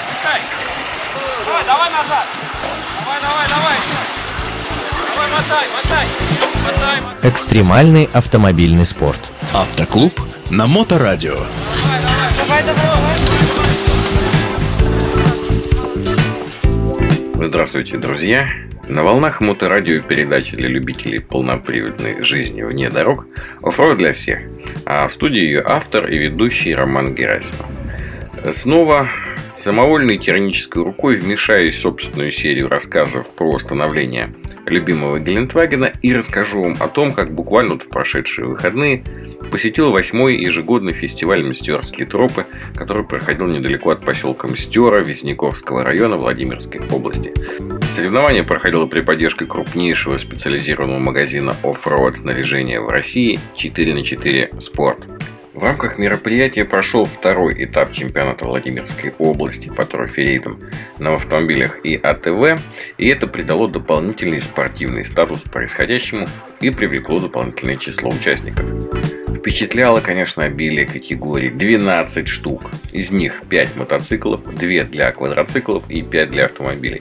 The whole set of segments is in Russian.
пускай, пускай. Давай, давай назад. Давай, давай, давай. Давай, мотай, мотай. Мотай, мотай. Экстремальный автомобильный спорт. Автоклуб на Моторадио. Давай, давай, давай. Здравствуйте, друзья! На волнах моторадио передачи для любителей полноприводной жизни вне дорог «Оффроуд для всех», а в студии ее автор и ведущий Роман Герасимов. Снова самовольной тиранической рукой вмешаюсь в собственную серию рассказов про становление любимого Гелендвагена и расскажу вам о том, как буквально вот в прошедшие выходные посетил восьмой ежегодный фестиваль Мстёрские тропы, который проходил недалеко от поселка Мстера Визняковского района Владимирской области. Соревнование проходило при поддержке крупнейшего специализированного магазина оффроуд снаряжения в России 4 на 4 Спорт. В рамках мероприятия прошел второй этап чемпионата Владимирской области по трофи-рейдам на автомобилях и АТВ, и это придало дополнительный спортивный статус происходящему и привлекло дополнительное число участников. Впечатляло, конечно, обилие категорий. 12 штук. Из них 5 мотоциклов, 2 для квадроциклов и 5 для автомобилей.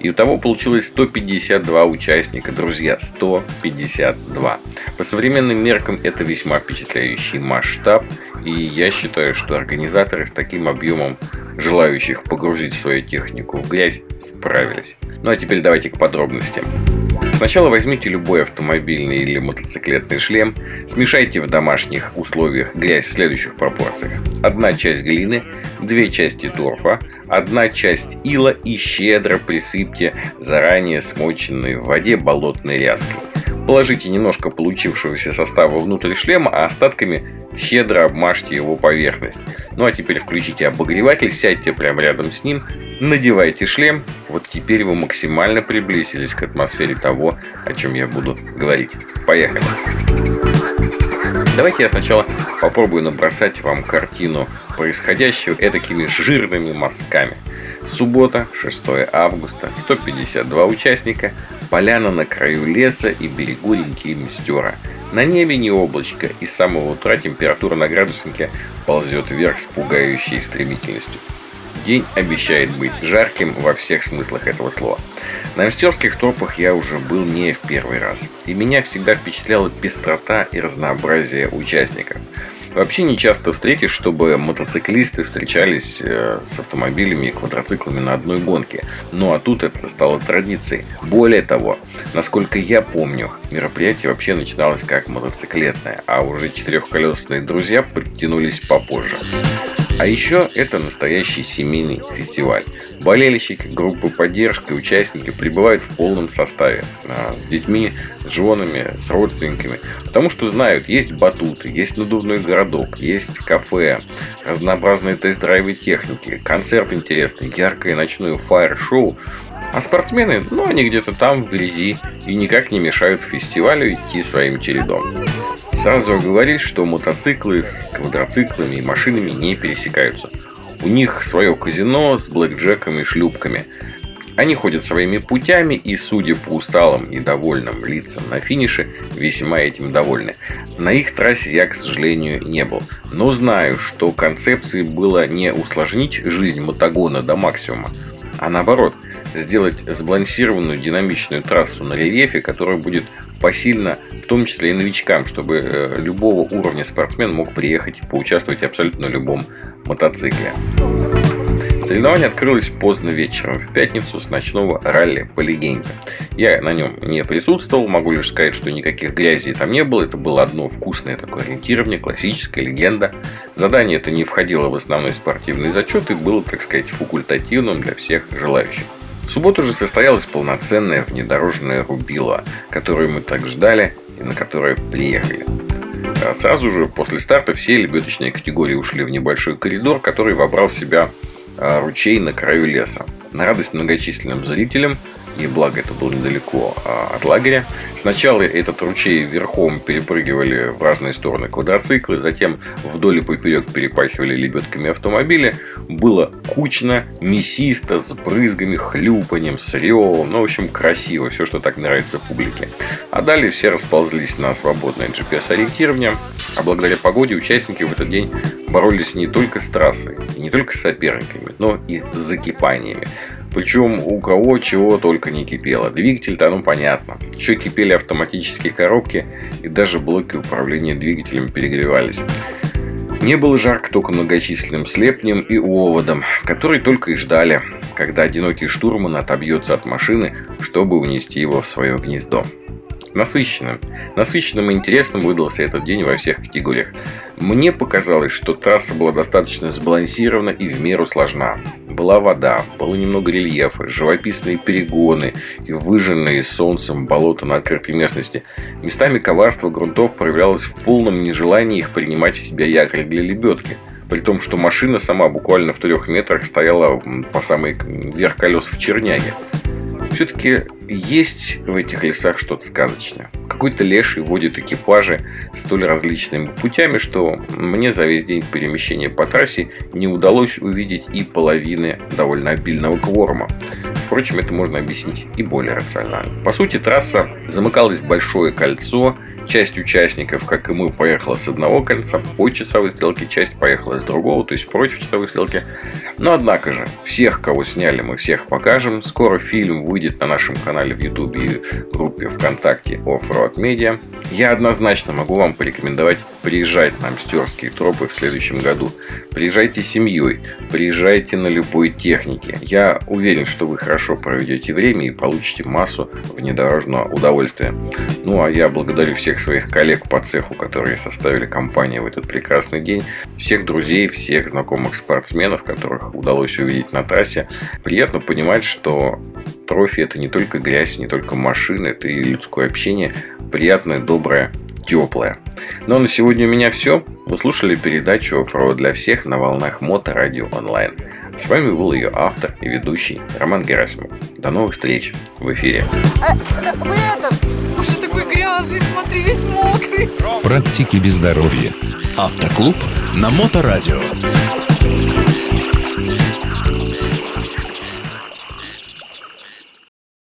И у того получилось 152 участника, друзья, 152. По современным меркам это весьма впечатляющий масштаб, и я считаю, что организаторы с таким объемом желающих погрузить свою технику в грязь справились. Ну а теперь давайте к подробностям. Сначала возьмите любой автомобильный или мотоциклетный шлем, смешайте в домашних условиях грязь в следующих пропорциях. Одна часть глины, две части торфа, одна часть ила и щедро присыпьте заранее смоченной в воде болотной ряской. Положите немножко получившегося состава внутрь шлема, а остатками щедро обмажьте его поверхность. Ну а теперь включите обогреватель, сядьте прямо рядом с ним, надевайте шлем. Вот теперь вы максимально приблизились к атмосфере того, о чем я буду говорить. Поехали! Давайте я сначала попробую набросать вам картину происходящего этакими жирными мазками. Суббота, 6 августа, 152 участника, поляна на краю леса и берегу реки Мстера. На небе не облачко, и с самого утра температура на градуснике ползет вверх с пугающей стремительностью. День обещает быть жарким во всех смыслах этого слова. На мстерских тропах я уже был не в первый раз, и меня всегда впечатляла пестрота и разнообразие участников. Вообще не часто встретишь, чтобы мотоциклисты встречались э, с автомобилями и квадроциклами на одной гонке. Ну а тут это стало традицией. Более того, насколько я помню, мероприятие вообще начиналось как мотоциклетное, а уже четырехколесные друзья подтянулись попозже. А еще это настоящий семейный фестиваль. Болельщики, группы поддержки, участники прибывают в полном составе. А, с детьми, с женами, с родственниками. Потому что знают, есть батуты, есть надувной городок, есть кафе, разнообразные тест-драйвы техники, концерт интересный, яркое ночное фаер-шоу. А спортсмены, ну, они где-то там в грязи и никак не мешают фестивалю идти своим чередом. Сразу оговорюсь, что мотоциклы с квадроциклами и машинами не пересекаются. У них свое казино с блэкджеком и шлюпками. Они ходят своими путями и, судя по усталым и довольным лицам на финише, весьма этим довольны. На их трассе я, к сожалению, не был. Но знаю, что концепцией было не усложнить жизнь мотогона до максимума, а наоборот, сделать сбалансированную динамичную трассу на рельефе, которая будет посильно, в том числе и новичкам, чтобы э, любого уровня спортсмен мог приехать и поучаствовать абсолютно на любом мотоцикле. Соревнование открылось поздно вечером в пятницу с ночного ралли по легенде. Я на нем не присутствовал, могу лишь сказать, что никаких грязи там не было. Это было одно вкусное такое ориентирование, классическая легенда. Задание это не входило в основной спортивный зачет и было, так сказать, факультативным для всех желающих. В субботу же состоялась полноценная внедорожная рубила, которую мы так ждали и на которую приехали. А сразу же после старта все лебедочные категории ушли в небольшой коридор, который вобрал в себя а, ручей на краю леса. На радость многочисленным зрителям и благо это было недалеко а, от лагеря. Сначала этот ручей верхом перепрыгивали в разные стороны квадроциклы, затем вдоль и поперек перепахивали лебедками автомобили. Было кучно, мясисто, с брызгами, хлюпанием, с ревом. Ну, в общем, красиво, все, что так нравится публике. А далее все расползлись на свободное GPS-ориентирование, а благодаря погоде участники в этот день боролись не только с трассой, не только с соперниками, но и с закипаниями. Причем у кого чего только не кипело. Двигатель-то, ну понятно. Еще кипели автоматические коробки и даже блоки управления двигателем перегревались. Не было жарко только многочисленным слепнем и оводом, которые только и ждали, когда одинокий штурман отобьется от машины, чтобы унести его в свое гнездо. Насыщенным. Насыщенным и интересным выдался этот день во всех категориях. Мне показалось, что трасса была достаточно сбалансирована и в меру сложна. Была вода, было немного рельефа, живописные перегоны и выжженные солнцем болота на открытой местности. Местами коварство грунтов проявлялось в полном нежелании их принимать в себя якорь для лебедки. При том, что машина сама буквально в трех метрах стояла по самый верх колес в черняге. Все-таки есть в этих лесах что-то сказочное. Какой-то леший водит экипажи столь различными путями, что мне за весь день перемещения по трассе не удалось увидеть и половины довольно обильного кворума. Впрочем, это можно объяснить и более рационально. По сути, трасса замыкалась в большое кольцо Часть участников, как и мы, поехала с одного конца по часовой стрелке, часть поехала с другого, то есть против часовой стрелки. Но однако же, всех, кого сняли, мы всех покажем. Скоро фильм выйдет на нашем канале в YouTube и группе ВКонтакте Offroad Media. Я однозначно могу вам порекомендовать приезжать на Мстерские тропы в следующем году. Приезжайте с семьей, приезжайте на любой технике. Я уверен, что вы хорошо проведете время и получите массу внедорожного удовольствия. Ну а я благодарю всех своих коллег по цеху, которые составили компанию в этот прекрасный день, всех друзей, всех знакомых спортсменов, которых удалось увидеть на трассе. Приятно понимать, что трофи это не только грязь, не только машины, это и людское общение, приятное, доброе, теплое. Ну а на сегодня у меня все. Вы слушали передачу «Оффроуд для всех» на волнах Моторадио онлайн. С вами был ее автор и ведущий Роман Герасимов. До новых встреч в эфире. А, вы это, смотри, весь мокрый. Практики без здоровья. Автоклуб на Моторадио.